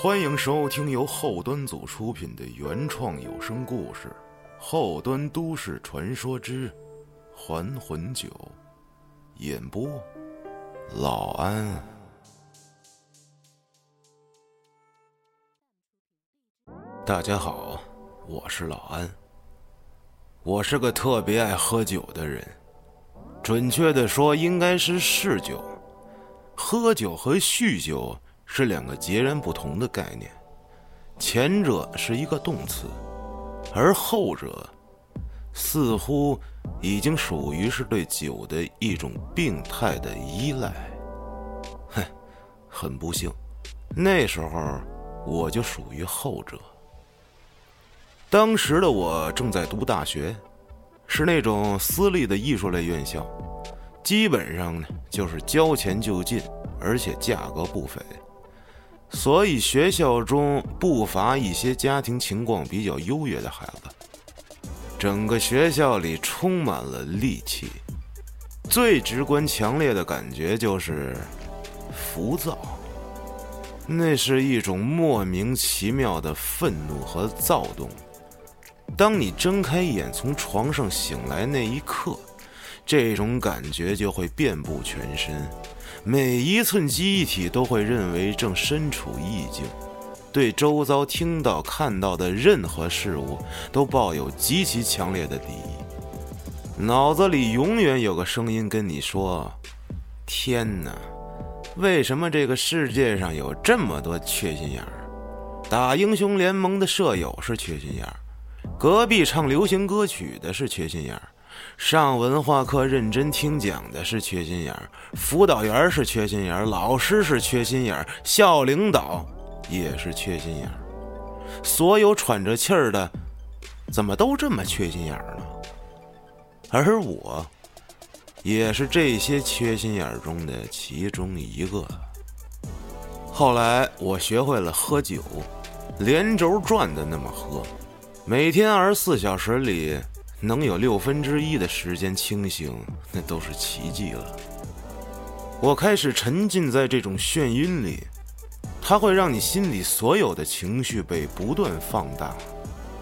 欢迎收听由后端组出品的原创有声故事《后端都市传说之还魂酒》，演播老安。大家好，我是老安。我是个特别爱喝酒的人，准确的说，应该是嗜酒。喝酒和酗酒是两个截然不同的概念，前者是一个动词，而后者似乎已经属于是对酒的一种病态的依赖。哼，很不幸，那时候我就属于后者。当时的我正在读大学，是那种私立的艺术类院校。基本上呢，就是交钱就进，而且价格不菲，所以学校中不乏一些家庭情况比较优越的孩子。整个学校里充满了戾气，最直观强烈的感觉就是浮躁。那是一种莫名其妙的愤怒和躁动。当你睁开眼从床上醒来那一刻。这种感觉就会遍布全身，每一寸机体都会认为正身处异境，对周遭听到、看到的任何事物都抱有极其强烈的敌意。脑子里永远有个声音跟你说：“天哪，为什么这个世界上有这么多缺心眼儿？打英雄联盟的舍友是缺心眼儿，隔壁唱流行歌曲的是缺心眼儿。”上文化课认真听讲的是缺心眼儿，辅导员是缺心眼儿，老师是缺心眼儿，校领导也是缺心眼儿。所有喘着气儿的，怎么都这么缺心眼儿呢？而我，也是这些缺心眼儿中的其中一个。后来我学会了喝酒，连轴转的那么喝，每天二十四小时里。能有六分之一的时间清醒，那都是奇迹了。我开始沉浸在这种眩晕里，它会让你心里所有的情绪被不断放大，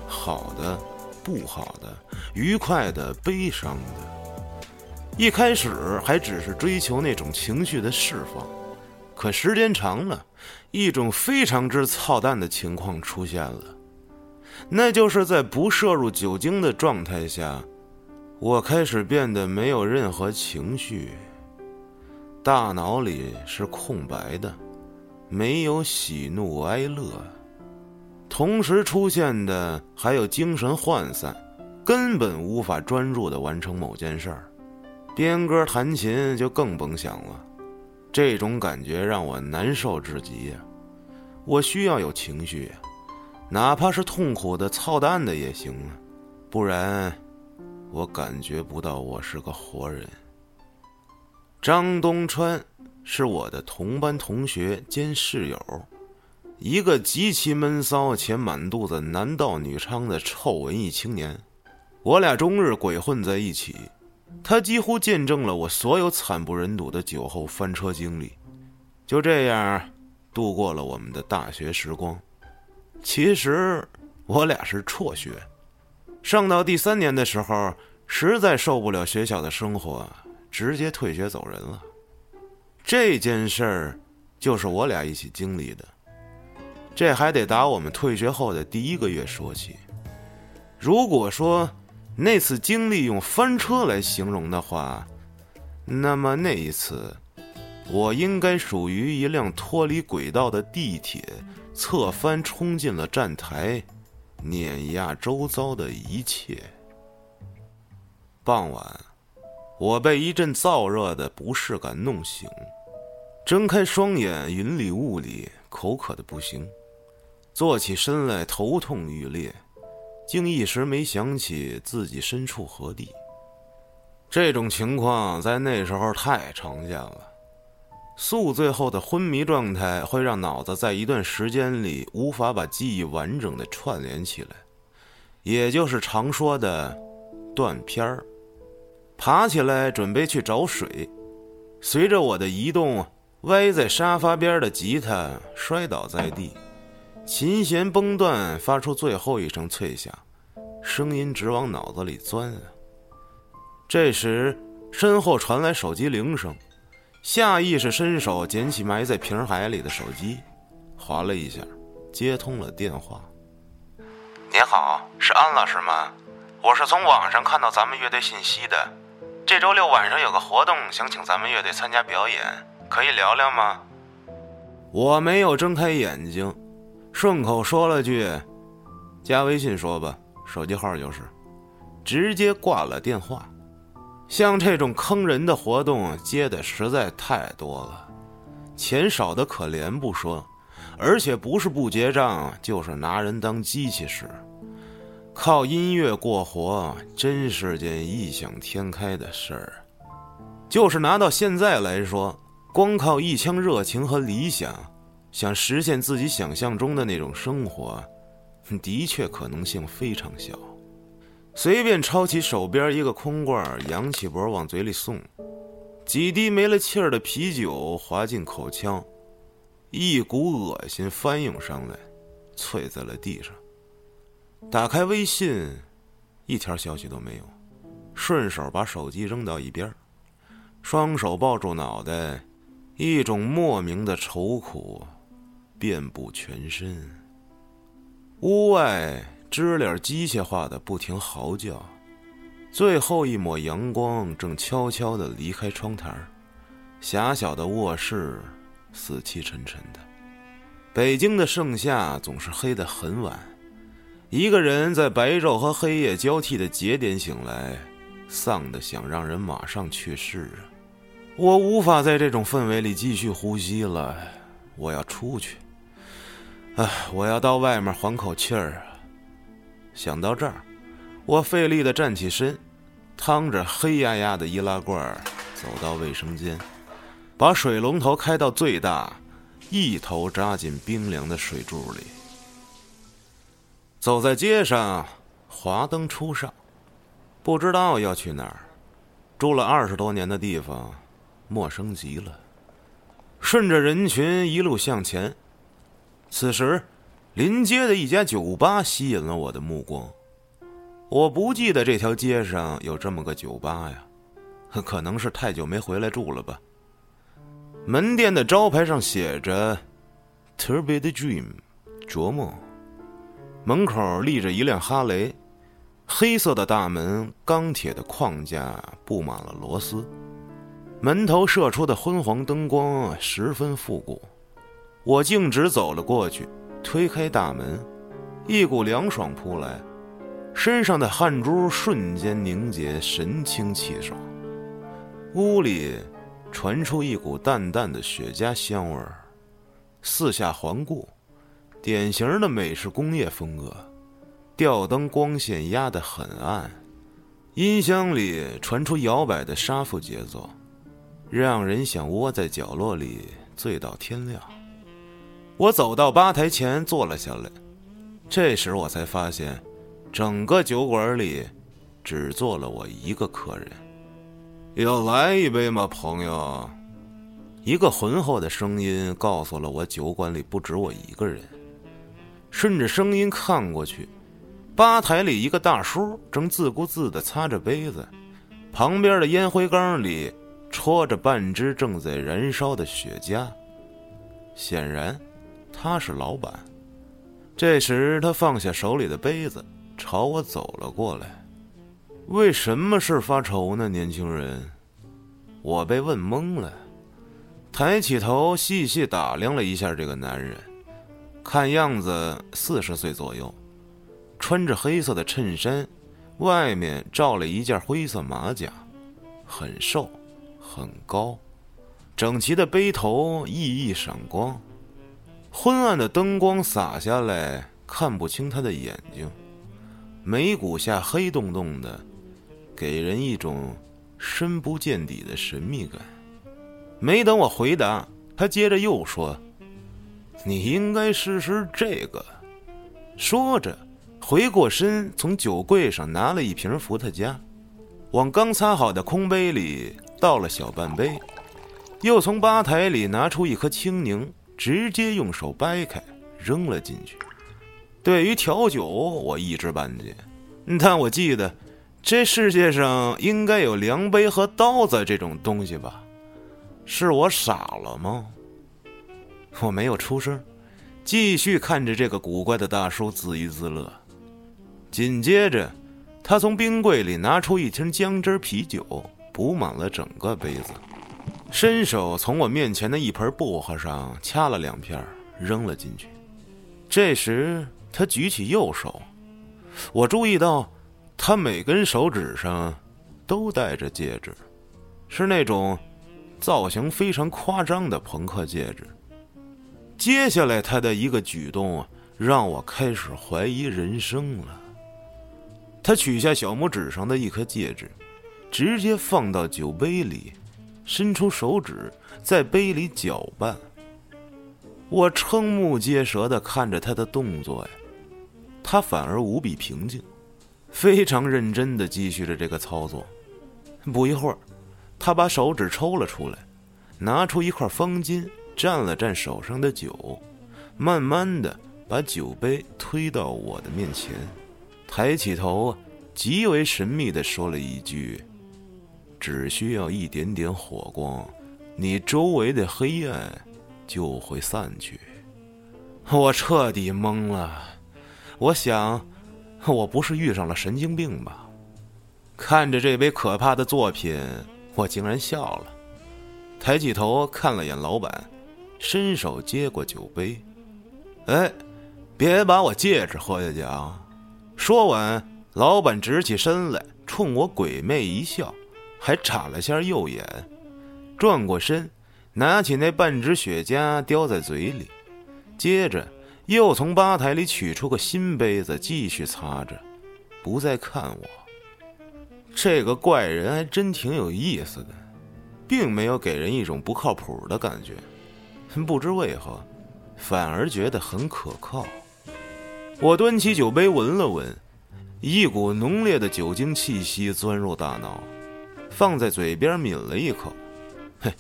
好的、不好的、愉快的、悲伤的。一开始还只是追求那种情绪的释放，可时间长了，一种非常之操蛋的情况出现了。那就是在不摄入酒精的状态下，我开始变得没有任何情绪，大脑里是空白的，没有喜怒哀乐，同时出现的还有精神涣散，根本无法专注的完成某件事儿，编歌弹琴就更甭想了。这种感觉让我难受至极呀！我需要有情绪。哪怕是痛苦的、操蛋的也行啊，不然我感觉不到我是个活人。张东川是我的同班同学兼室友，一个极其闷骚且满肚子男盗女娼的臭文艺青年。我俩终日鬼混在一起，他几乎见证了我所有惨不忍睹的酒后翻车经历。就这样，度过了我们的大学时光。其实我俩是辍学，上到第三年的时候，实在受不了学校的生活，直接退学走人了。这件事儿就是我俩一起经历的。这还得打我们退学后的第一个月说起。如果说那次经历用翻车来形容的话，那么那一次，我应该属于一辆脱离轨道的地铁。侧翻冲进了站台，碾压周遭的一切。傍晚，我被一阵燥热的不适感弄醒，睁开双眼，云里雾里，口渴的不行。坐起身来，头痛欲裂，竟一时没想起自己身处何地。这种情况在那时候太常见了。宿醉后的昏迷状态会让脑子在一段时间里无法把记忆完整的串联起来，也就是常说的断片儿。爬起来准备去找水，随着我的移动，歪在沙发边的吉他摔倒在地，琴弦崩断，发出最后一声脆响，声音直往脑子里钻啊！这时，身后传来手机铃声，下意识伸手捡起埋在瓶海里的手机，划了一下，接通了电话。您好，是安老师吗？我是从网上看到咱们乐队信息的，这周六晚上有个活动，想请咱们乐队参加表演，可以聊聊吗？我没有睁开眼睛。顺口说了句：“加微信说吧，手机号就是。”直接挂了电话。像这种坑人的活动接的实在太多了，钱少的可怜不说，而且不是不结账，就是拿人当机器使。靠音乐过活，真是件异想天开的事儿。就是拿到现在来说，光靠一腔热情和理想。想实现自己想象中的那种生活，的确可能性非常小。随便抄起手边一个空罐，扬起脖往嘴里送，几滴没了气儿的啤酒滑进口腔，一股恶心翻涌上来，啐在了地上。打开微信，一条消息都没有，顺手把手机扔到一边，双手抱住脑袋，一种莫名的愁苦。遍布全身。屋外知了机械化的不停嚎叫，最后一抹阳光正悄悄地离开窗台狭小的卧室死气沉沉的。北京的盛夏总是黑得很晚，一个人在白昼和黑夜交替的节点醒来，丧得想让人马上去世啊！我无法在这种氛围里继续呼吸了，我要出去。哎，我要到外面缓口气儿啊！想到这儿，我费力的站起身，趟着黑压压的易拉罐，走到卫生间，把水龙头开到最大，一头扎进冰凉的水柱里。走在街上，华灯初上，不知道要去哪儿，住了二十多年的地方，陌生极了。顺着人群一路向前。此时，临街的一家酒吧吸引了我的目光。我不记得这条街上有这么个酒吧呀，可能是太久没回来住了吧。门店的招牌上写着 “Turbid Dream”，琢磨。门口立着一辆哈雷，黑色的大门，钢铁的框架布满了螺丝，门头射出的昏黄灯光十分复古。我径直走了过去，推开大门，一股凉爽扑来，身上的汗珠瞬间凝结，神清气爽。屋里传出一股淡淡的雪茄香味儿。四下环顾，典型的美式工业风格，吊灯光线压得很暗，音箱里传出摇摆的沙发节奏，让人想窝在角落里醉到天亮。我走到吧台前坐了下来，这时我才发现，整个酒馆里只坐了我一个客人。要来一杯吗，朋友？一个浑厚的声音告诉了我，酒馆里不止我一个人。顺着声音看过去，吧台里一个大叔正自顾自地擦着杯子，旁边的烟灰缸里戳着半支正在燃烧的雪茄，显然。他是老板。这时，他放下手里的杯子，朝我走了过来。为什么事发愁呢，年轻人？我被问懵了，抬起头细细打量了一下这个男人，看样子四十岁左右，穿着黑色的衬衫，外面罩了一件灰色马甲，很瘦，很高，整齐的杯头熠熠闪光。昏暗的灯光洒下来，看不清他的眼睛，眉骨下黑洞洞的，给人一种深不见底的神秘感。没等我回答，他接着又说：“你应该试试这个。”说着，回过身从酒柜上拿了一瓶伏特加，往刚擦好的空杯里倒了小半杯，又从吧台里拿出一颗青柠。直接用手掰开，扔了进去。对于调酒，我一知半解，但我记得这世界上应该有量杯和刀子这种东西吧？是我傻了吗？我没有出声，继续看着这个古怪的大叔自娱自乐。紧接着，他从冰柜里拿出一瓶姜汁啤酒，补满了整个杯子，伸手从我面前的一盆薄荷上掐了两片，扔了进去。这时，他举起右手，我注意到他每根手指上都戴着戒指，是那种造型非常夸张的朋克戒指。接下来，他的一个举动让我开始怀疑人生了。他取下小拇指上的一颗戒指，直接放到酒杯里，伸出手指在杯里搅拌。我瞠目结舌的看着他的动作呀，他反而无比平静，非常认真的继续着这个操作。不一会儿，他把手指抽了出来，拿出一块方巾。蘸了蘸手上的酒，慢慢的把酒杯推到我的面前，抬起头，极为神秘的说了一句：“只需要一点点火光，你周围的黑暗就会散去。”我彻底懵了，我想，我不是遇上了神经病吧？看着这杯可怕的作品，我竟然笑了，抬起头看了眼老板。伸手接过酒杯，哎，别把我戒指喝下去啊！说完，老板直起身来，冲我鬼魅一笑，还眨了下右眼，转过身，拿起那半支雪茄叼在嘴里，接着又从吧台里取出个新杯子，继续擦着，不再看我。这个怪人还真挺有意思的，并没有给人一种不靠谱的感觉。不知为何，反而觉得很可靠。我端起酒杯闻了闻，一股浓烈的酒精气息钻入大脑，放在嘴边抿了一口。嘿，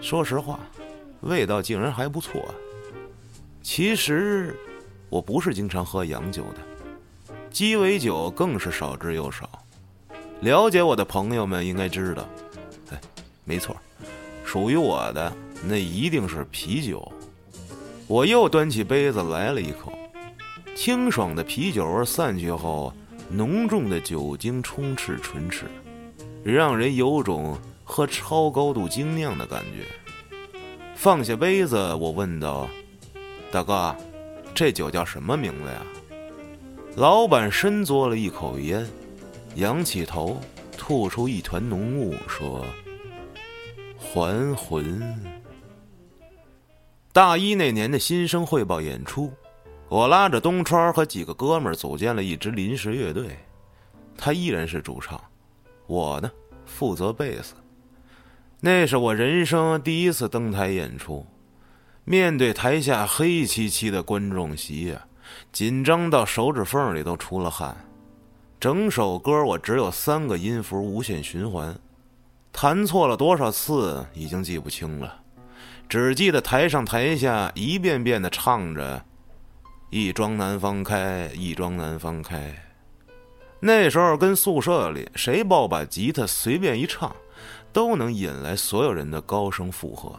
说实话，味道竟然还不错。其实，我不是经常喝洋酒的，鸡尾酒更是少之又少。了解我的朋友们应该知道，哎，没错，属于我的。那一定是啤酒。我又端起杯子来了一口，清爽的啤酒味散去后，浓重的酒精充斥唇齿，让人有种喝超高度精酿的感觉。放下杯子，我问道：“大哥，这酒叫什么名字呀？”老板深嘬了一口烟，仰起头，吐出一团浓雾，说：“还魂。”大一那年的新生汇报演出，我拉着东川和几个哥们组建了一支临时乐队，他依然是主唱，我呢负责贝斯。那是我人生第一次登台演出，面对台下黑漆漆的观众席呀，紧张到手指缝里都出了汗。整首歌我只有三个音符无限循环，弹错了多少次已经记不清了。只记得台上台下一遍遍的唱着“一桩难方开，一桩难方开”。那时候跟宿舍里谁抱把吉他随便一唱，都能引来所有人的高声附和。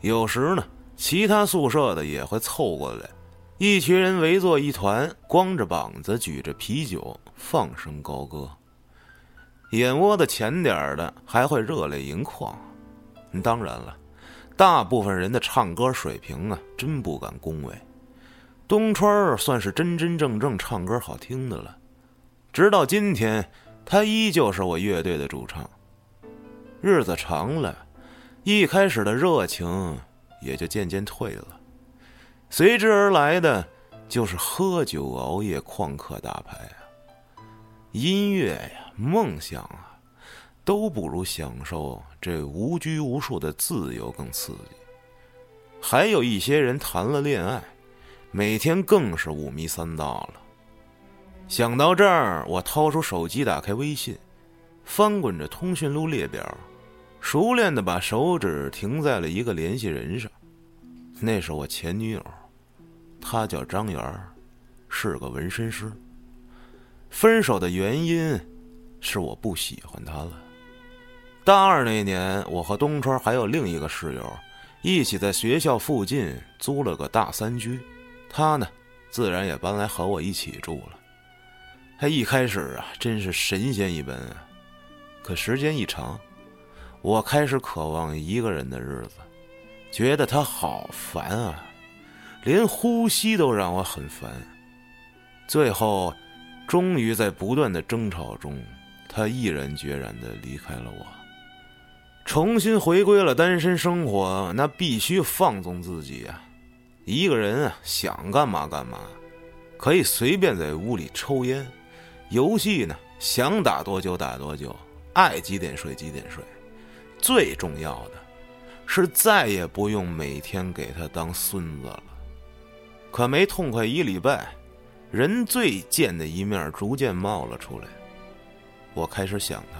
有时呢，其他宿舍的也会凑过来，一群人围坐一团，光着膀子举着啤酒放声高歌。眼窝子浅点的还会热泪盈眶。当然了。大部分人的唱歌水平啊，真不敢恭维。东川算是真真正正唱歌好听的了，直到今天，他依旧是我乐队的主唱。日子长了，一开始的热情也就渐渐退了，随之而来的就是喝酒、熬夜、旷课、打牌啊。音乐呀，梦想啊。都不如享受这无拘无束的自由更刺激。还有一些人谈了恋爱，每天更是五迷三道了。想到这儿，我掏出手机，打开微信，翻滚着通讯录列表，熟练的把手指停在了一个联系人上。那是我前女友，她叫张媛，是个纹身师。分手的原因是我不喜欢她了。大二那年，我和东川还有另一个室友，一起在学校附近租了个大三居，他呢，自然也搬来和我一起住了。他一开始啊，真是神仙一般啊，可时间一长，我开始渴望一个人的日子，觉得他好烦啊，连呼吸都让我很烦。最后。终于在不断的争吵中，他毅然决然的离开了我，重新回归了单身生活。那必须放纵自己啊！一个人啊，想干嘛干嘛，可以随便在屋里抽烟，游戏呢，想打多久打多久，爱几点睡几点睡。最重要的，是再也不用每天给他当孙子了。可没痛快一礼拜。人最贱的一面逐渐冒了出来，我开始想他，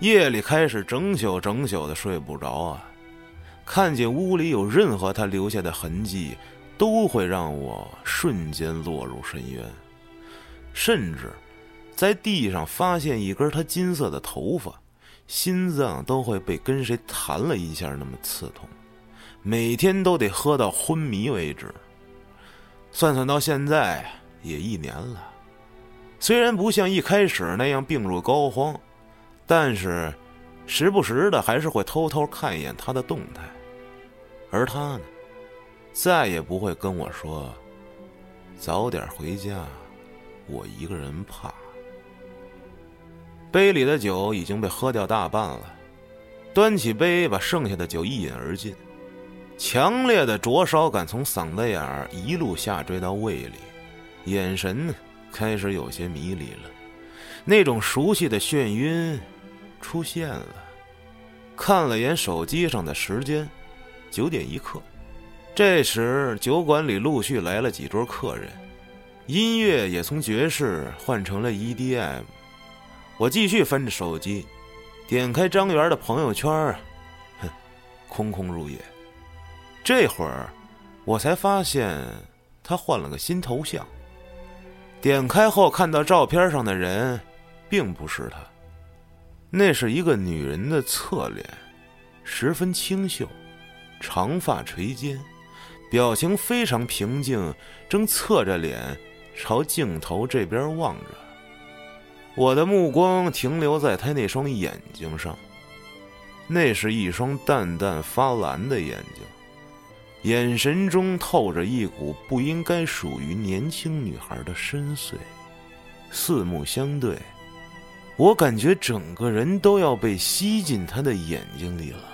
夜里开始整宿整宿的睡不着啊，看见屋里有任何他留下的痕迹，都会让我瞬间落入深渊，甚至在地上发现一根他金色的头发，心脏都会被跟谁弹了一下那么刺痛，每天都得喝到昏迷为止。算算到现在。也一年了，虽然不像一开始那样病入膏肓，但是时不时的还是会偷偷看一眼他的动态。而他呢，再也不会跟我说：“早点回家，我一个人怕。”杯里的酒已经被喝掉大半了，端起杯把剩下的酒一饮而尽，强烈的灼烧感从嗓子眼儿一路下坠到胃里。眼神，开始有些迷离了，那种熟悉的眩晕出现了。看了眼手机上的时间，九点一刻。这时酒馆里陆续来了几桌客人，音乐也从爵士换成了 EDM。我继续翻着手机，点开张元的朋友圈，哼，空空如也。这会儿我才发现他换了个新头像。点开后看到照片上的人，并不是他，那是一个女人的侧脸，十分清秀，长发垂肩，表情非常平静，正侧着脸朝镜头这边望着。我的目光停留在她那双眼睛上，那是一双淡淡发蓝的眼睛。眼神中透着一股不应该属于年轻女孩的深邃，四目相对，我感觉整个人都要被吸进她的眼睛里了。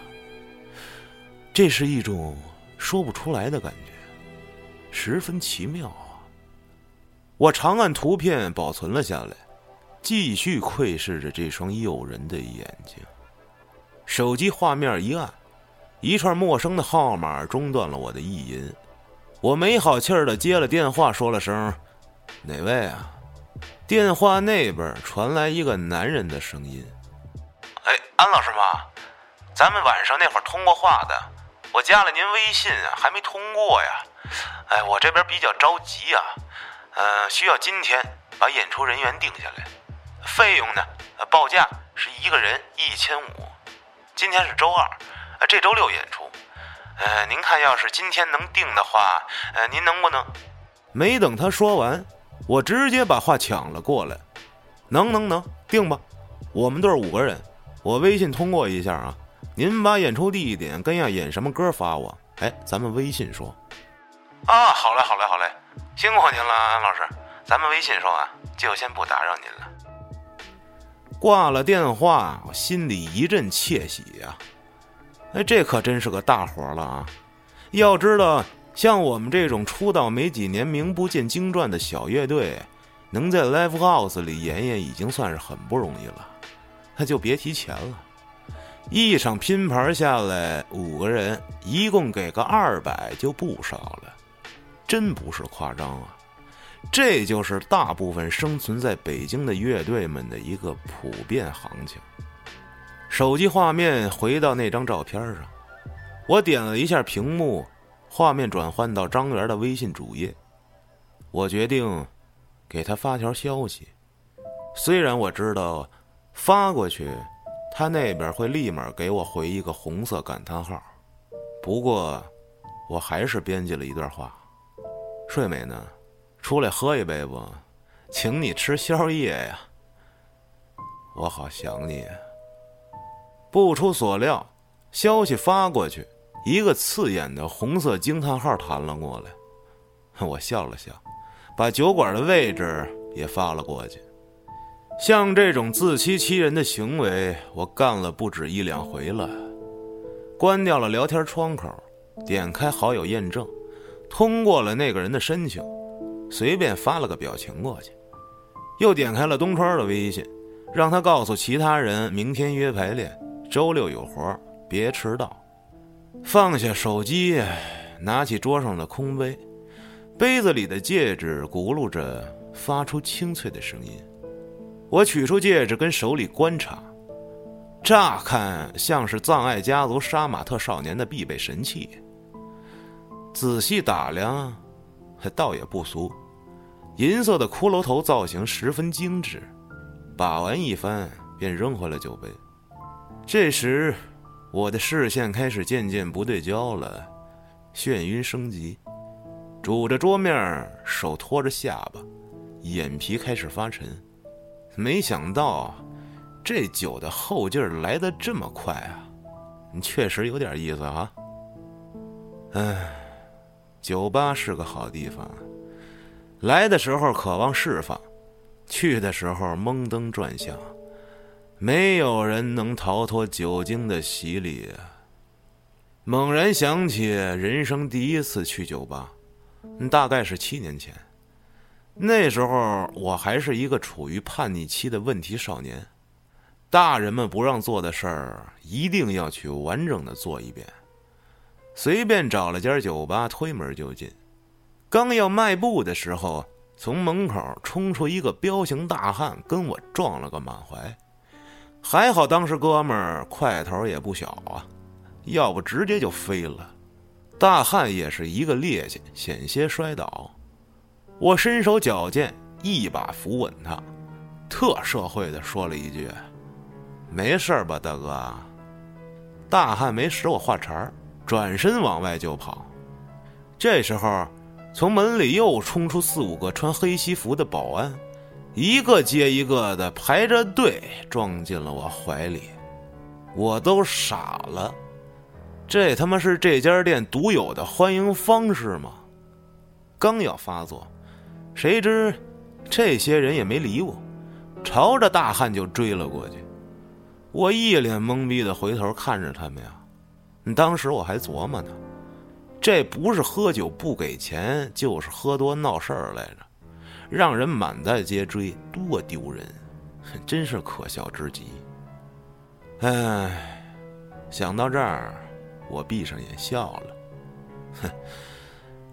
这是一种说不出来的感觉，十分奇妙啊！我长按图片保存了下来，继续窥视着这双诱人的眼睛。手机画面一暗。一串陌生的号码中断了我的意淫，我没好气儿的接了电话，说了声“哪位啊？”电话那边传来一个男人的声音：“哎，安老师吗？咱们晚上那会儿通过话的，我加了您微信啊，还没通过呀。哎，我这边比较着急啊，呃，需要今天把演出人员定下来，费用呢，报价是一个人一千五。今天是周二。”呃，这周六演出，呃，您看要是今天能定的话，呃，您能不能？没等他说完，我直接把话抢了过来。能能能，定吧。我们队五个人，我微信通过一下啊。您把演出地点跟要演什么歌发我。哎，咱们微信说。啊，好嘞，好嘞，好嘞，辛苦您了，安老师。咱们微信说啊，就先不打扰您了。挂了电话，我心里一阵窃喜呀。哎，这可真是个大活了啊！要知道，像我们这种出道没几年、名不见经传的小乐队，能在 live house 里演演，已经算是很不容易了。那就别提钱了。一场拼盘下来，五个人一共给个二百，就不少了，真不是夸张啊！这就是大部分生存在北京的乐队们的一个普遍行情。手机画面回到那张照片上，我点了一下屏幕，画面转换到张元的微信主页。我决定给他发条消息。虽然我知道发过去，他那边会立马给我回一个红色感叹号，不过我还是编辑了一段话：“睡美呢？出来喝一杯不？请你吃宵夜呀！我好想你。”不出所料，消息发过去，一个刺眼的红色惊叹号弹了过来。我笑了笑，把酒馆的位置也发了过去。像这种自欺欺人的行为，我干了不止一两回了。关掉了聊天窗口，点开好友验证，通过了那个人的申请，随便发了个表情过去。又点开了东川的微信，让他告诉其他人明天约排练，周六有活，别迟到。放下手机，拿起桌上的空杯，杯子里的戒指咕噜着，发出清脆的声音。我取出戒指，跟手里观察，乍看像是藏爱家族杀马特少年的必备神器。仔细打量，倒也不俗，银色的骷髅头造型十分精致。把玩一番，便扔回了酒杯。这时，我的视线开始渐渐不对焦了，眩晕升级，拄着桌面，手托着下巴，眼皮开始发沉。没想到，这酒的后劲儿来得这么快啊！你确实有点意思啊。唉，酒吧是个好地方，来的时候渴望释放，去的时候蒙登转向，没有人能逃脱酒精的洗礼！猛然想起人生第一次去酒吧，大概是七年前。那时候我还是一个处于叛逆期的问题少年，大人们不让做的事儿，一定要去完整的做一遍。随便找了家酒吧，推门就进。刚要迈步的时候，从门口冲出一个彪形大汉，跟我撞了个满怀。还好当时哥们儿块头也不小啊，要不直接就飞了。大汉也是一个趔趄，险些摔倒。我身手矫健，一把扶稳他，特社会的说了一句：“没事吧，大哥？”大汉没使我话茬转身往外就跑。这时候，从门里又冲出四五个穿黑西服的保安，一个接一个的排着队撞进了我怀里，我都傻了。这他妈是这家店独有的欢迎方式吗？刚要发作。谁知，这些人也没理我，朝着大汉就追了过去。我一脸懵逼的回头看着他们呀。当时我还琢磨呢，这不是喝酒不给钱，就是喝多闹事儿来着，让人满大街追，多丢人，真是可笑之极。唉，想到这儿，我闭上眼笑了，哼。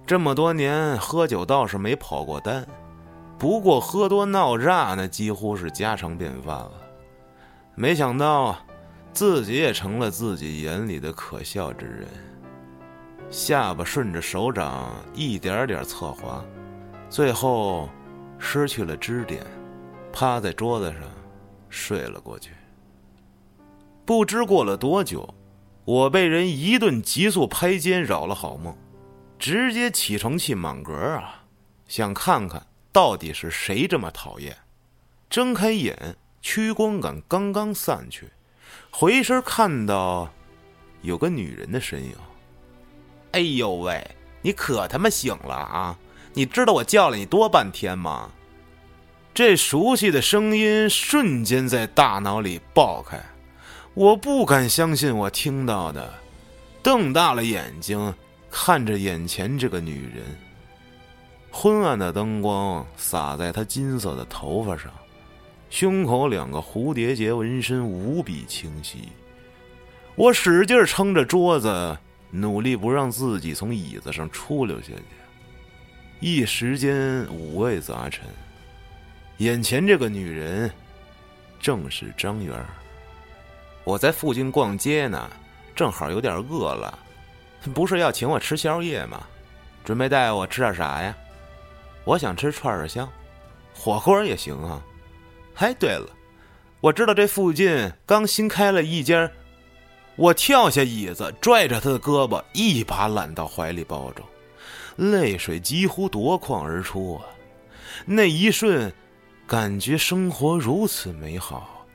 这么多年喝酒倒是没跑过单，不过喝多闹炸那几乎是家常便饭了。没想到自己也成了自己眼里的可笑之人。下巴顺着手掌一点点侧滑，最后失去了支点，趴在桌子上睡了过去。不知过了多久，我被人一顿急速拍肩扰了好梦。直接起床气满格啊！想看看到底是谁这么讨厌。睁开眼，屈光感刚刚散去，回身看到有个女人的身影。哎呦喂，你可他妈醒了啊！你知道我叫了你多半天吗？这熟悉的声音瞬间在大脑里爆开，我不敢相信我听到的，瞪大了眼睛。看着眼前这个女人，昏暗的灯光洒在她金色的头发上，胸口两个蝴蝶结纹身无比清晰。我使劲撑着桌子，努力不让自己从椅子上出溜下去。一时间五味杂陈。眼前这个女人，正是张元。我在附近逛街呢，正好有点饿了。不是要请我吃宵夜吗？准备带我吃点啥呀？我想吃串串香，火锅也行啊。哎，对了，我知道这附近刚新开了一家。我跳下椅子，拽着他的胳膊，一把揽到怀里抱着，泪水几乎夺眶而出啊！那一瞬，感觉生活如此美好，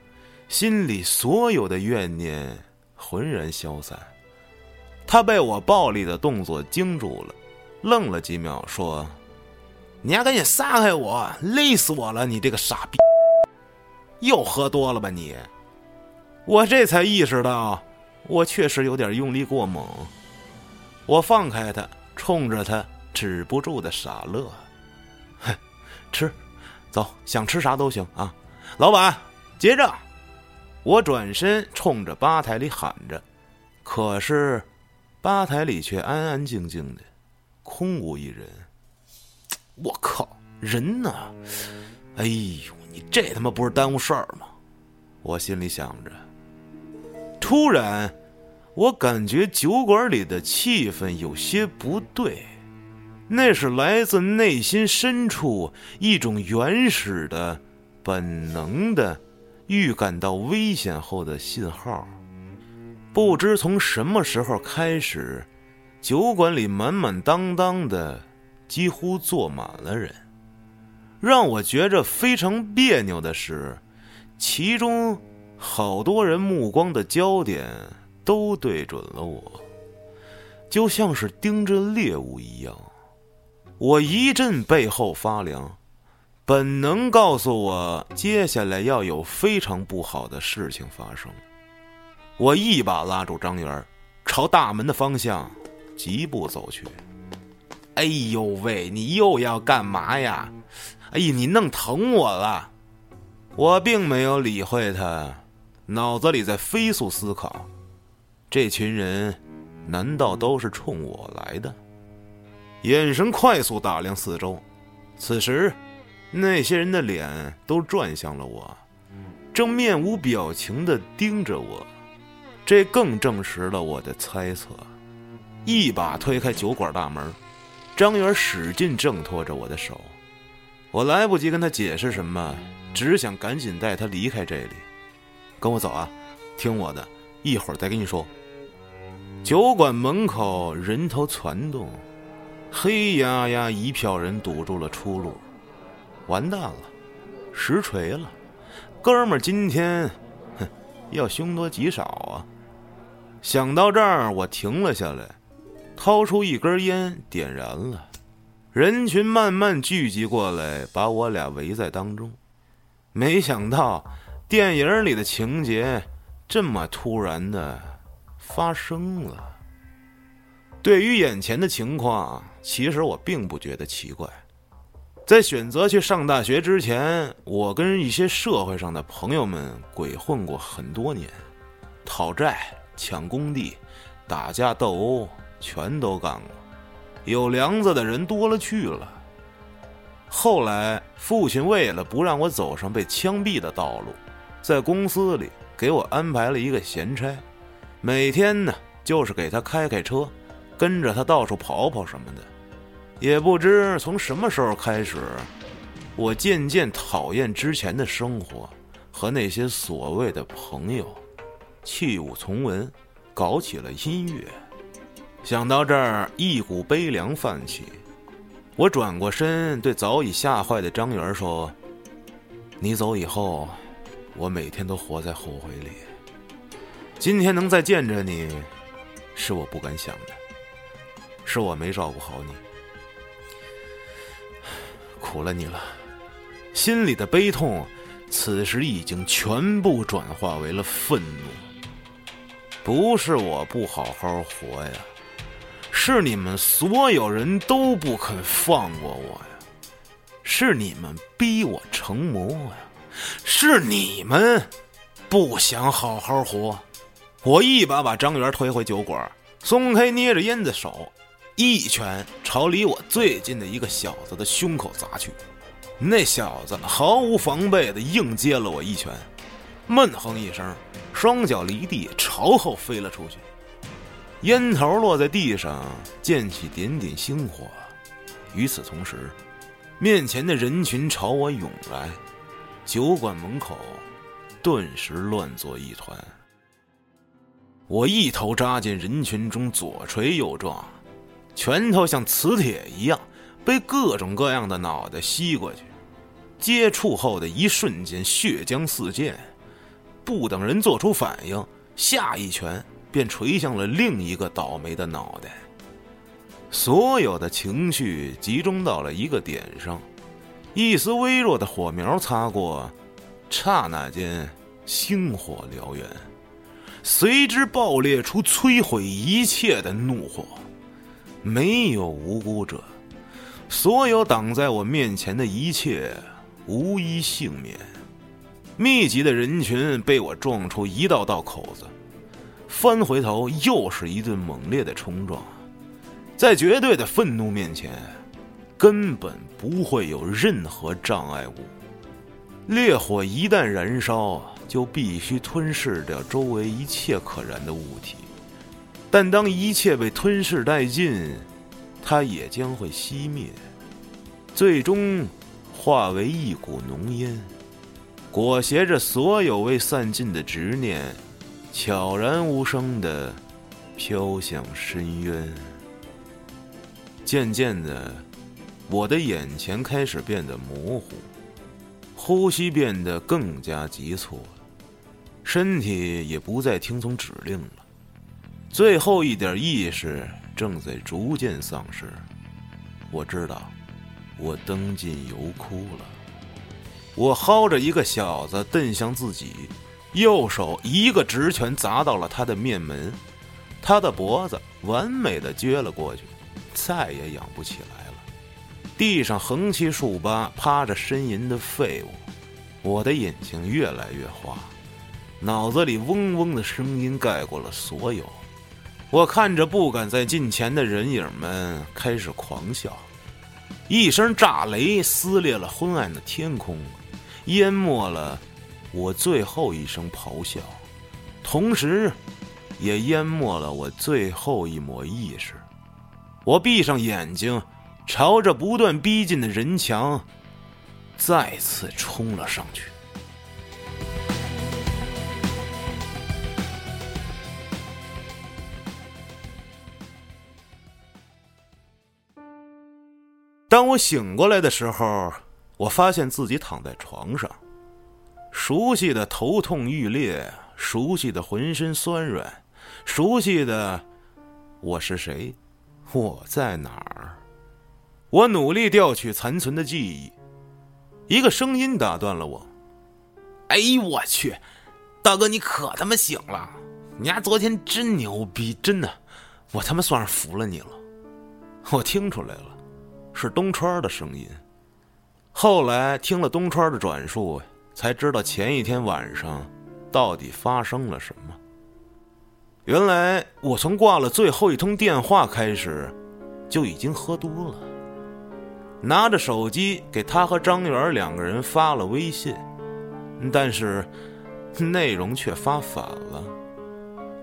心里所有的怨念浑然消散。他被我暴力的动作惊住了，愣了几秒，说：“你还赶紧撒开我，累死我了！你这个傻逼，又喝多了吧你？”我这才意识到。我确实有点用力过猛，我放开他，冲着他止不住的傻乐。哼，吃，走，想吃啥都行啊！老板，结账！我转身冲着吧台里喊着，可是吧台里却安安静静的，空无一人。我靠，人呢？哎呦，你这他妈不是耽误事儿吗？我心里想着。突然，我感觉酒馆里的气氛有些不对，那是来自内心深处一种原始的、本能的预感到危险后的信号。不知从什么时候开始，酒馆里满满当当的，几乎坐满了人。让我觉着非常别扭的是，其中。好多人目光的焦点都对准了我，就像是盯着猎物一样。我一阵背后发凉，本能告诉我接下来要有非常不好的事情发生。我一把拉住张元，朝大门的方向疾步走去。哎呦喂，你又要干嘛呀？哎呀，你弄疼我了！我并没有理会他。脑子里在飞速思考，这群人难道都是冲我来的？眼神快速打量四周，此时那些人的脸都转向了我，正面无表情的盯着我，这更证实了我的猜测。一把推开酒馆大门，张元使劲挣脱着我的手，我来不及跟他解释什么，只想赶紧带他离开这里。跟我走啊，听我的，一会儿再跟你说。酒馆门口人头攒动，黑压压一票人堵住了出路，完蛋了，实锤了，哥们儿今天，哼，要凶多吉少啊！想到这儿，我停了下来，掏出一根烟，点燃了。人群慢慢聚集过来，把我俩围在当中。没想到。电影里的情节这么突然的发生了。对于眼前的情况，其实我并不觉得奇怪。在选择去上大学之前，我跟一些社会上的朋友们鬼混过很多年，讨债、抢工地、打架斗殴，全都干过。有梁子的人多了去了。后来，父亲为了不让我走上被枪毙的道路。在公司里给我安排了一个闲差，每天呢就是给他开开车，跟着他到处跑跑什么的。也不知从什么时候开始，我渐渐讨厌之前的生活和那些所谓的朋友，弃武从文，搞起了音乐。想到这儿，一股悲凉泛起。我转过身对早已吓坏的张元说：“你走以后。”我每天都活在后悔里。今天能再见着你，是我不敢想的，是我没照顾好你，苦了你了。心里的悲痛，此时已经全部转化为了愤怒。不是我不好好活呀，是你们所有人都不肯放过我呀，是你们逼我成魔呀。是你们不想好好活，我一把把张元推回酒馆，松开捏着烟的手，一拳朝离我最近的一个小子的胸口砸去。那小子毫无防备的硬接了我一拳，闷哼一声，双脚离地朝后飞了出去，烟头落在地上，溅起点点星火。与此同时，面前的人群朝我涌来，酒馆门口顿时乱作一团。我一头扎进人群中，左锤右撞，拳头像磁铁一样被各种各样的脑袋吸过去。接触后的一瞬间，血浆四溅，不等人做出反应，下一拳便垂向了另一个倒霉的脑袋。所有的情绪集中到了一个点上，一丝微弱的火苗擦过，刹那间星火燎原，随之爆裂出摧毁一切的怒火。没有无辜者，所有挡在我面前的一切无一幸免。密集的人群被我撞出一道道口子，翻回头又是一顿猛烈的冲撞。在绝对的愤怒面前，根本不会有任何障碍物。烈火一旦燃烧，就必须吞噬掉周围一切可燃的物体。但当一切被吞噬殆尽，它也将会熄灭，最终化为一股浓烟，裹挟着所有未散尽的执念，悄然无声的飘向深渊。渐渐的，我的眼前开始变得模糊，呼吸变得更加急促了，身体也不再听从指令了，最后一点意识正在逐渐丧失。我知道，我登进油窟了。我薅着一个小子瞪向自己，右手一个直拳砸到了他的面门，他的脖子完美的撅了过去。再也仰不起来了，地上横七竖八趴着呻吟的废物，我的眼睛越来越花，脑子里嗡嗡的声音盖过了所有。我看着不敢再近前的人影们开始狂笑，一声炸雷撕裂了昏暗的天空，淹没了我最后一声咆哮，同时，也淹没了我最后一抹意识。我闭上眼睛，朝着不断逼近的人墙，再次冲了上去。当我醒过来的时候，我发现自己躺在床上，熟悉的头痛欲裂，熟悉的浑身酸软，熟悉的我是谁。我在哪儿？我努力调取残存的记忆，一个声音打断了我。哎呦我去，大哥你可他妈醒了！你丫昨天真牛逼，真的，我他妈算是服了你了。我听出来了，是东川的声音。后来听了东川的转述，才知道前一天晚上到底发生了什么。原来我从挂了最后一通电话开始，就已经喝多了。拿着手机给他和张元两个人发了微信，但是内容却发反了。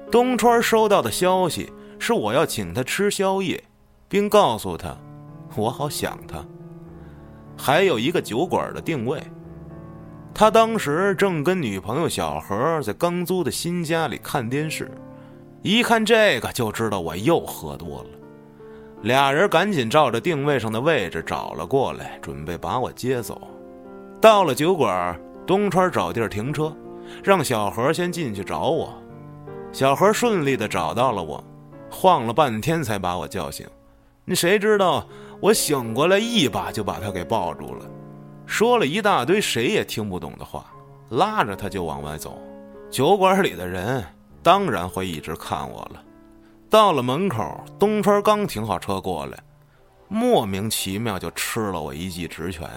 东川收到的消息是我要请他吃宵夜，并告诉他我好想他。还有一个酒馆的定位，他当时正跟女朋友小何在刚租的新家里看电视。一看这个就知道我又喝多了，俩人赶紧照着定位上的位置找了过来，准备把我接走。到了酒馆，东川找地儿停车，让小何先进去找我。小何顺利的找到了我，晃了半天才把我叫醒。你谁知道我醒过来，一把就把他给抱住了，说了一大堆谁也听不懂的话，拉着他就往外走。酒馆里的人。当然会一直看我了。到了门口，东川刚停好车过来，莫名其妙就吃了我一记直拳。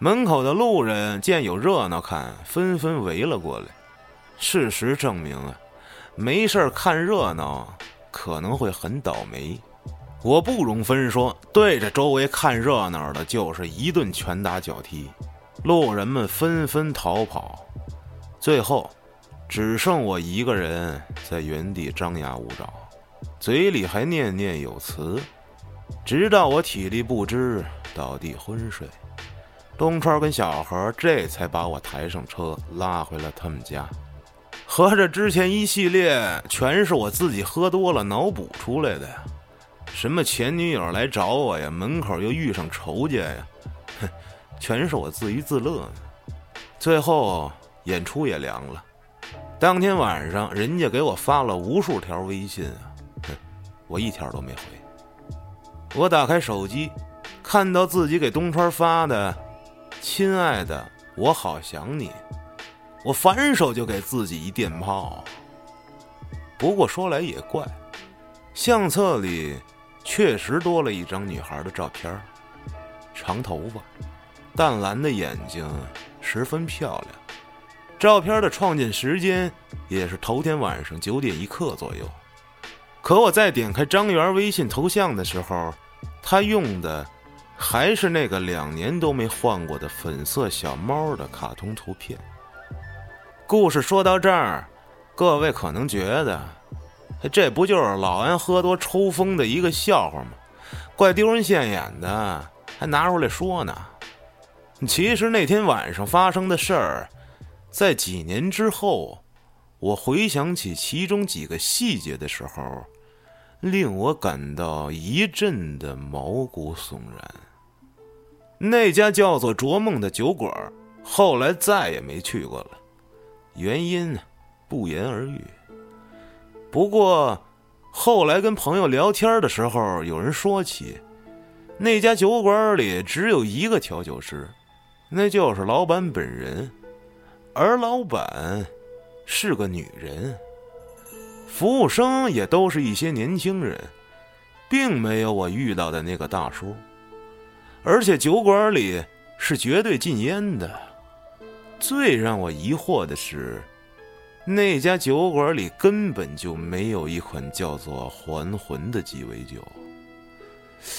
门口的路人见有热闹看，纷纷围了过来。事实证明啊，没事看热闹可能会很倒霉。我不容分说，对着周围看热闹的就是一顿拳打脚踢，路人们纷纷逃跑，最后。只剩我一个人在原地张牙舞爪，嘴里还念念有词，直到我体力不支，倒地昏睡。东川跟小何这才把我抬上车，拉回了他们家。合着之前一系列全是我自己喝多了脑补出来的呀？什么前女友来找我呀，门口又遇上仇家呀，哼，全是我自娱自乐呢。最后演出也凉了。当天晚上，人家给我发了无数条微信啊，哼，我一条都没回。我打开手机，看到自己给东川发的“亲爱的，我好想你”，我反手就给自己一电炮。不过说来也怪，相册里确实多了一张女孩的照片，长头发，淡蓝的眼睛，十分漂亮。照片的创建时间也是头天晚上九点一刻左右。可我在点开张元微信头像的时候，他用的还是那个两年都没换过的粉色小猫的卡通图片。故事说到这儿，各位可能觉得，这不就是老安喝多抽风的一个笑话吗？怪丢人现眼的，还拿出来说呢。其实那天晚上发生的事儿，在几年之后，我回想起其中几个细节的时候。令我感到一阵的毛骨悚然。那家叫做“卓梦”的酒馆，后来再也没去过了，原因不言而喻。不过，后来跟朋友聊天的时候，有人说起，那家酒馆里只有一个调酒师，那就是老板本人，而老板是个女人。服务生也都是一些年轻人，并没有我遇到的那个大叔。而且酒馆里是绝对禁烟的。最让我疑惑的是，那家酒馆里根本就没有一款叫做“还魂”的鸡尾酒。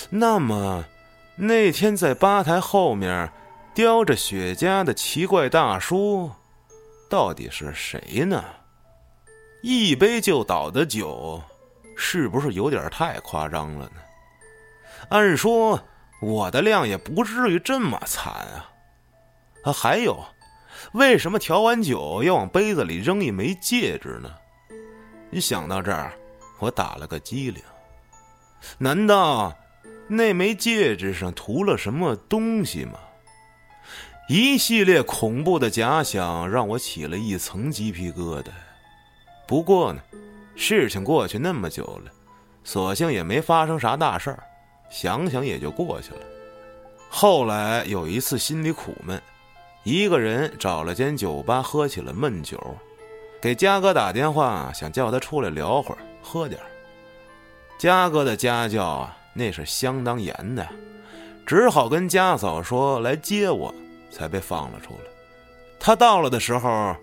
那么，那天在吧台后面叼着雪茄的奇怪大叔，到底是谁呢？一杯就倒的酒，是不是有点太夸张了呢？按说我的量也不至于这么惨啊！啊，还有，为什么调完酒要往杯子里扔一枚戒指呢？一想到这儿，我打了个激灵。难道那枚戒指上涂了什么东西吗？一系列恐怖的假想让我起了一层鸡皮疙瘩。不过呢，事情过去那么久了，索性也没发生啥大事儿，想想也就过去了。后来有一次心里苦闷，一个人找了间酒吧喝起了闷酒，给嘉哥打电话想叫他出来聊会儿，喝点儿。嘉哥的家教啊，那是相当严的，只好跟家嫂说来接我，才被放了出来。他到了的时候，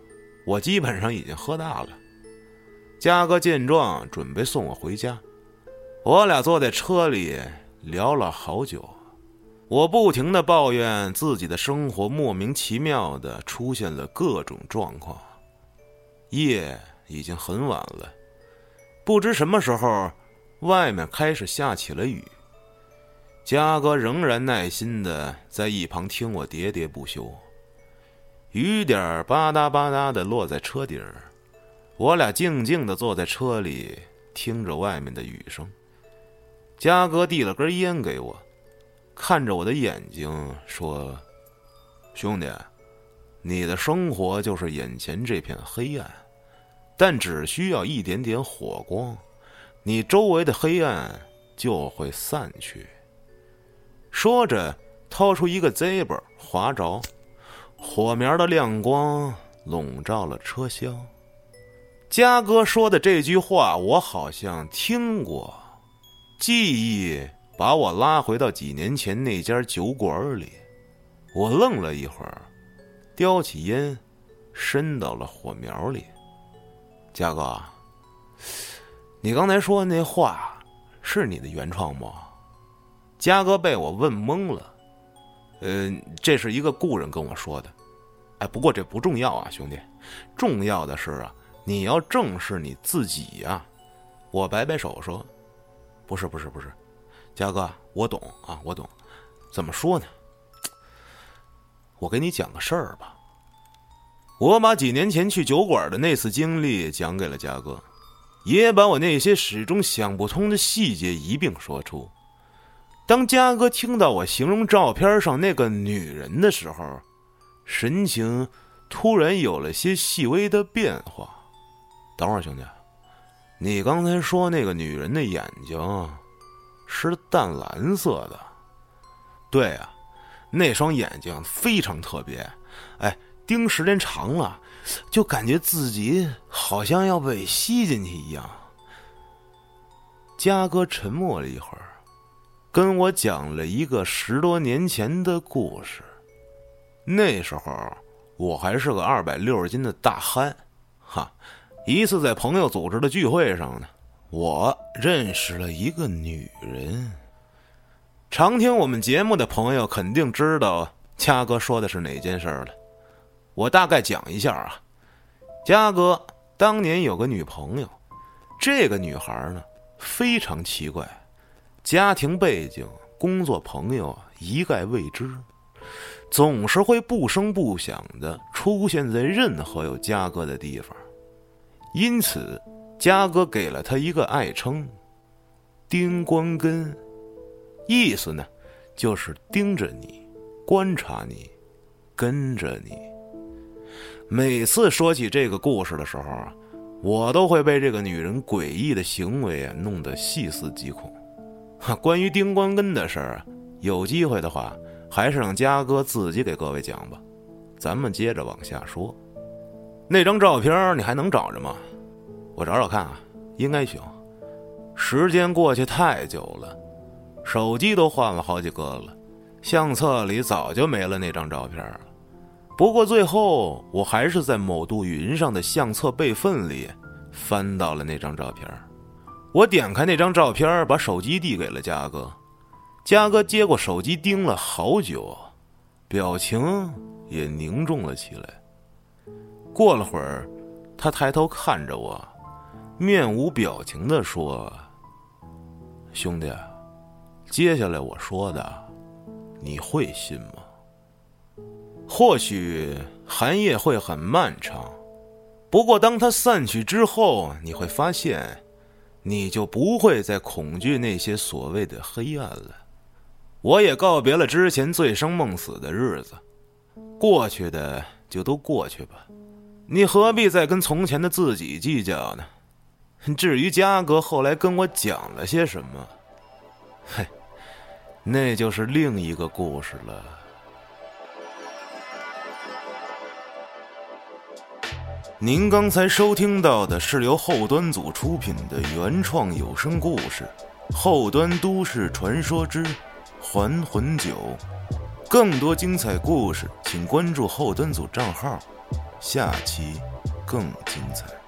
我基本上已经喝大了。嘉哥见状，准备送我回家。我俩坐在车里聊了好久，我不停的抱怨自己的生活莫名其妙的出现了各种状况。夜已经很晚了，不知什么时候，外面开始下起了雨。嘉哥仍然耐心的在一旁听我喋喋不休，雨点儿吧嗒吧嗒的落在车顶儿。我俩静静的坐在车里，听着外面的雨声。嘉哥递了根烟给我，看着我的眼睛说：“兄弟，你的生活就是眼前这片黑暗，但只需要一点点火光，你周围的黑暗就会散去。”说着，掏出一个 Zippo，划着，火苗的亮光笼罩了车厢。嘉哥说的这句话，我好像听过。记忆把我拉回到几年前那家酒馆里，我愣了一会儿，叼起烟，伸到了火苗里。嘉哥，你刚才说的那话是你的原创吗？嘉哥被我问懵了。嗯，这是一个故人跟我说的。哎，不过这不重要啊，兄弟，重要的是啊。你要正视你自己呀！我摆摆手说：“不是，不是，不是，嘉哥，我懂啊，我懂。怎么说呢？我给你讲个事儿吧。我把几年前去酒馆的那次经历讲给了嘉哥，也把我那些始终想不通的细节一并说出。当嘉哥听到我形容照片上那个女人的时候，神情突然有了些细微的变化。等会儿，兄弟，你刚才说那个女人的眼睛是淡蓝色的？对啊，那双眼睛非常特别，哎。盯时间长了，就感觉自己好像要被吸进去一样。嘉哥沉默了一会儿，跟我讲了一个十多年前的故事。那时候我还是个二百六十斤的大憨，哈！一次在朋友组织的聚会上呢，我认识了一个女人。常听我们节目的朋友肯定知道嘉哥说的是哪件事了。我大概讲一下啊，嘉哥当年有个女朋友，这个女孩呢非常奇怪，家庭背景、工作、朋友一概未知，总是会不声不响的出现在任何有嘉哥的地方，因此嘉哥给了她一个爱称“丁关根”，意思呢就是盯着你、观察你、跟着你。每次说起这个故事的时候啊，我都会被这个女人诡异的行为啊弄得细思极恐。哈，关于丁关根的事儿，有机会的话，还是让嘉哥自己给各位讲吧。咱们接着往下说，那张照片你还能找着吗？我找找看啊，应该行。时间过去太久了，手机都换了好几个了，相册里早就没了那张照片了。不过最后，我还是在某度云上的相册备份里翻到了那张照片。我点开那张照片，把手机递给了嘉哥。嘉哥接过手机，盯了好久，表情也凝重了起来。过了会儿，他抬头看着我，面无表情地说：“兄弟，接下来我说的，你会信吗？”或许寒夜会很漫长，不过当它散去之后，你会发现，你就不会再恐惧那些所谓的黑暗了。我也告别了之前醉生梦死的日子，过去的就都过去吧，你何必再跟从前的自己计较呢？至于嘉哥后来跟我讲了些什么，嘿，那就是另一个故事了。您刚才收听到的是由后端组出品的原创有声故事《后端都市传说之还魂酒》，更多精彩故事，请关注后端组账号，下期更精彩。